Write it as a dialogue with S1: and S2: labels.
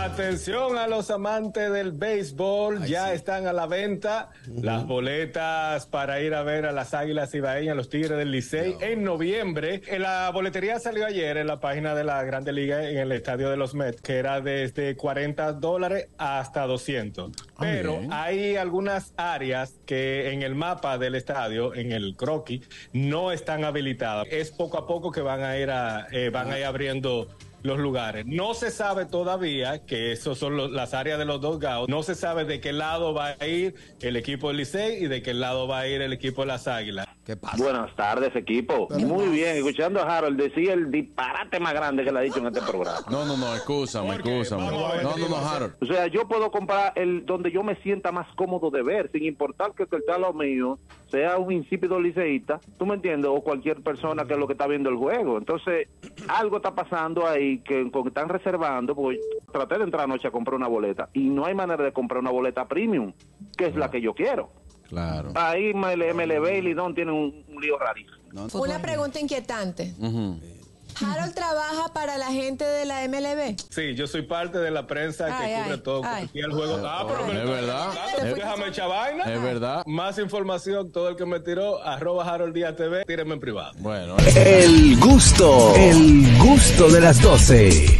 S1: Atención a los amantes del béisbol, ya están a la venta las boletas para ir a ver a las Águilas Ibaeñas, los Tigres del Licey en noviembre. En la boletería salió ayer en la página de la Grande Liga en el estadio de los Mets, que era desde 40 dólares hasta 200. Pero
S2: bien.
S1: hay algunas áreas que en el mapa del estadio, en el croquis, no están habilitadas. Es poco a poco que van a ir a, eh, van a ir abriendo los lugares. No se sabe todavía que esos son los- las áreas de los dos gaos. No se sabe de qué lado va a ir el equipo del Licey y de qué lado va a ir el equipo de las Águilas.
S2: ¿Qué pasa?
S3: Buenas tardes, equipo. Muy bien, escuchando a Harold decir el disparate más grande que le ha dicho en este programa.
S4: No, no, no, excúsame, excúsame. No, no, no, Harold.
S3: O sea, yo puedo comprar el donde yo me sienta más cómodo de ver, sin importar que el que está al lado mío sea un insípido liceísta, tú me entiendes, o cualquier persona que es lo que está viendo el juego. Entonces, algo está pasando ahí que, están reservando, porque traté de entrar anoche a comprar una boleta y no hay manera de comprar una boleta premium, que es la que yo quiero.
S4: Claro.
S3: Ahí ML- MLB y Lidón tienen un, un lío rarísimo.
S5: Una pregunta inquietante. ¿Harold trabaja para la gente de la MLB?
S1: Sí, yo soy parte de la prensa que cubre
S5: ay,
S1: todo.
S5: ay.
S1: Aquí el juego. Ah, pero me
S4: Es verdad.
S1: Déjame Déjame echar vaina.
S4: Es verdad.
S1: Más información, todo el que me tiró, arroba Harold Díaz TV, tírenme en privado.
S4: Bueno,
S6: El gusto, el gusto de las 12.